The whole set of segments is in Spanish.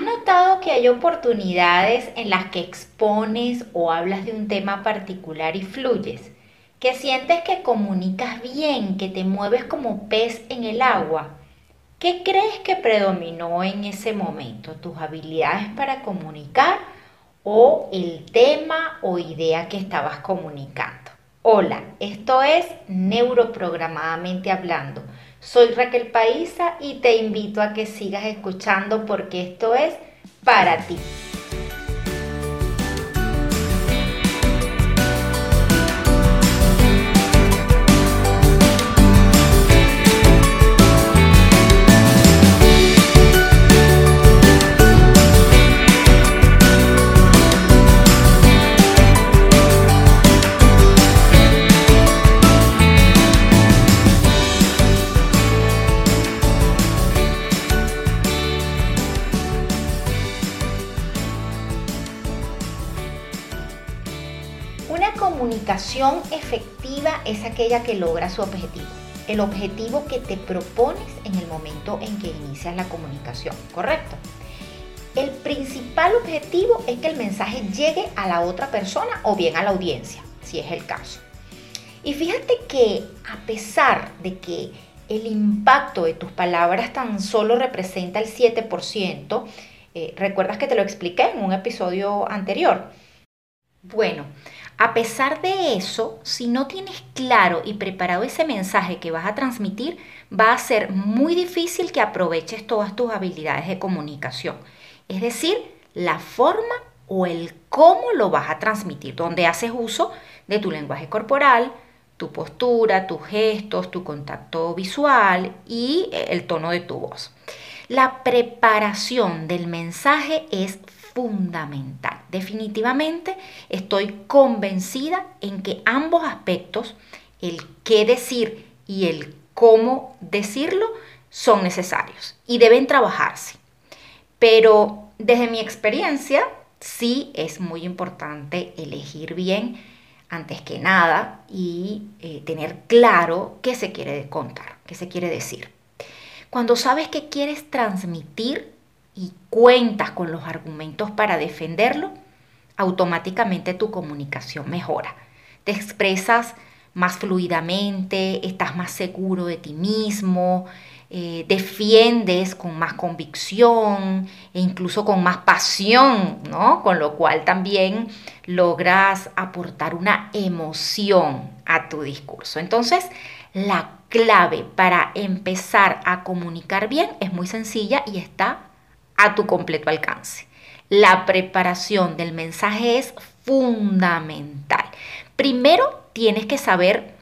¿Has notado que hay oportunidades en las que expones o hablas de un tema particular y fluyes? Que sientes que comunicas bien, que te mueves como pez en el agua. ¿Qué crees que predominó en ese momento? ¿Tus habilidades para comunicar o el tema o idea que estabas comunicando? Hola, esto es Neuroprogramadamente Hablando soy Raquel Paisa y te invito a que sigas escuchando porque esto es para ti. Comunicación efectiva es aquella que logra su objetivo. El objetivo que te propones en el momento en que inicias la comunicación, ¿correcto? El principal objetivo es que el mensaje llegue a la otra persona o bien a la audiencia, si es el caso. Y fíjate que a pesar de que el impacto de tus palabras tan solo representa el 7%, eh, recuerdas que te lo expliqué en un episodio anterior. Bueno, a pesar de eso, si no tienes claro y preparado ese mensaje que vas a transmitir, va a ser muy difícil que aproveches todas tus habilidades de comunicación. Es decir, la forma o el cómo lo vas a transmitir, donde haces uso de tu lenguaje corporal, tu postura, tus gestos, tu contacto visual y el tono de tu voz. La preparación del mensaje es fundamental. Definitivamente estoy convencida en que ambos aspectos, el qué decir y el cómo decirlo, son necesarios y deben trabajarse. Pero desde mi experiencia, sí es muy importante elegir bien antes que nada y eh, tener claro qué se quiere contar, qué se quiere decir. Cuando sabes qué quieres transmitir, y cuentas con los argumentos para defenderlo, automáticamente tu comunicación mejora. Te expresas más fluidamente, estás más seguro de ti mismo, eh, defiendes con más convicción e incluso con más pasión, ¿no? Con lo cual también logras aportar una emoción a tu discurso. Entonces, la clave para empezar a comunicar bien es muy sencilla y está a tu completo alcance. La preparación del mensaje es fundamental. Primero tienes que saber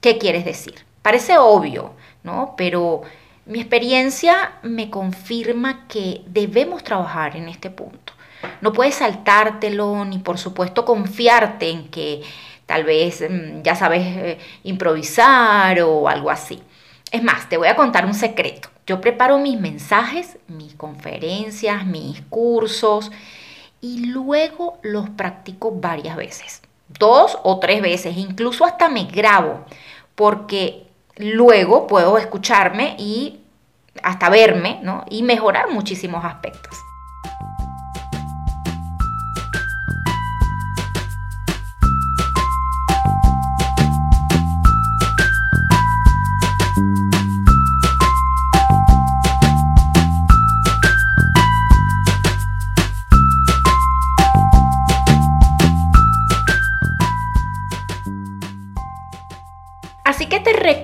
qué quieres decir. Parece obvio, ¿no? Pero mi experiencia me confirma que debemos trabajar en este punto. No puedes saltártelo ni por supuesto confiarte en que tal vez mm, ya sabes eh, improvisar o algo así. Es más, te voy a contar un secreto. Yo preparo mis mensajes, mis conferencias, mis cursos y luego los practico varias veces, dos o tres veces, incluso hasta me grabo, porque luego puedo escucharme y hasta verme ¿no? y mejorar muchísimos aspectos.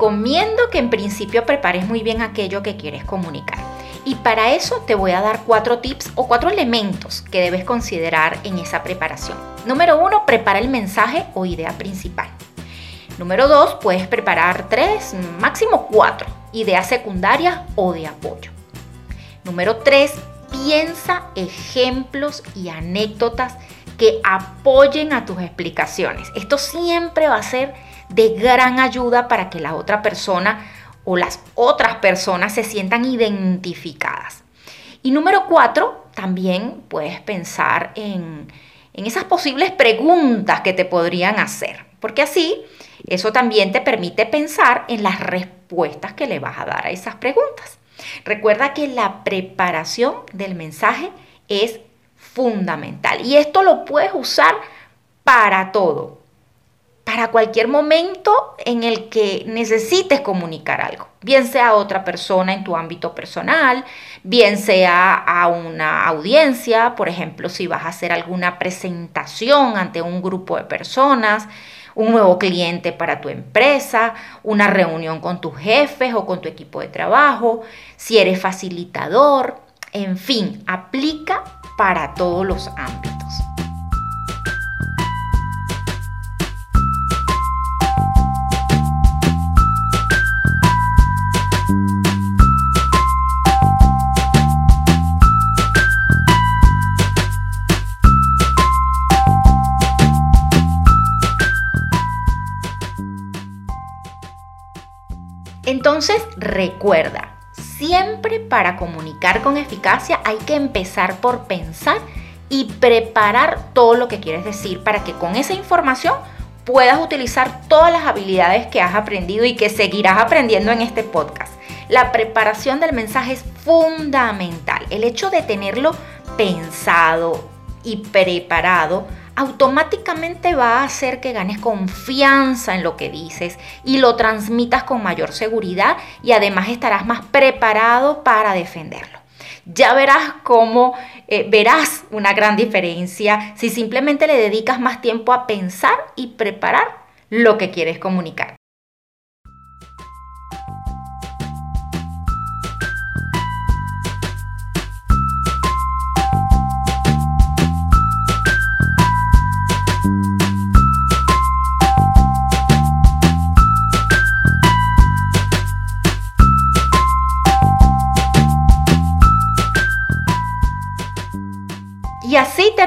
Recomiendo que en principio prepares muy bien aquello que quieres comunicar. Y para eso te voy a dar cuatro tips o cuatro elementos que debes considerar en esa preparación. Número uno, prepara el mensaje o idea principal. Número dos, puedes preparar tres, máximo cuatro ideas secundarias o de apoyo. Número tres, piensa ejemplos y anécdotas que apoyen a tus explicaciones. Esto siempre va a ser de gran ayuda para que la otra persona o las otras personas se sientan identificadas. Y número cuatro, también puedes pensar en, en esas posibles preguntas que te podrían hacer, porque así eso también te permite pensar en las respuestas que le vas a dar a esas preguntas. Recuerda que la preparación del mensaje es fundamental y esto lo puedes usar para todo, para cualquier momento en el que necesites comunicar algo, bien sea a otra persona en tu ámbito personal, bien sea a una audiencia, por ejemplo, si vas a hacer alguna presentación ante un grupo de personas, un nuevo cliente para tu empresa, una reunión con tus jefes o con tu equipo de trabajo, si eres facilitador, en fin, aplica para todos los ámbitos. Entonces recuerda, siempre para comunicar con eficacia hay que empezar por pensar y preparar todo lo que quieres decir para que con esa información puedas utilizar todas las habilidades que has aprendido y que seguirás aprendiendo en este podcast. La preparación del mensaje es fundamental. El hecho de tenerlo pensado y preparado automáticamente va a hacer que ganes confianza en lo que dices y lo transmitas con mayor seguridad y además estarás más preparado para defenderlo. Ya verás cómo eh, verás una gran diferencia si simplemente le dedicas más tiempo a pensar y preparar lo que quieres comunicar.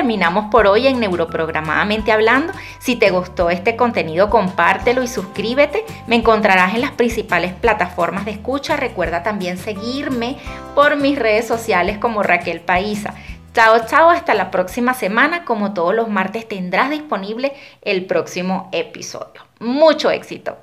Terminamos por hoy en Neuroprogramadamente Hablando. Si te gustó este contenido, compártelo y suscríbete. Me encontrarás en las principales plataformas de escucha. Recuerda también seguirme por mis redes sociales como Raquel Paisa. Chao, chao, hasta la próxima semana. Como todos los martes tendrás disponible el próximo episodio. Mucho éxito.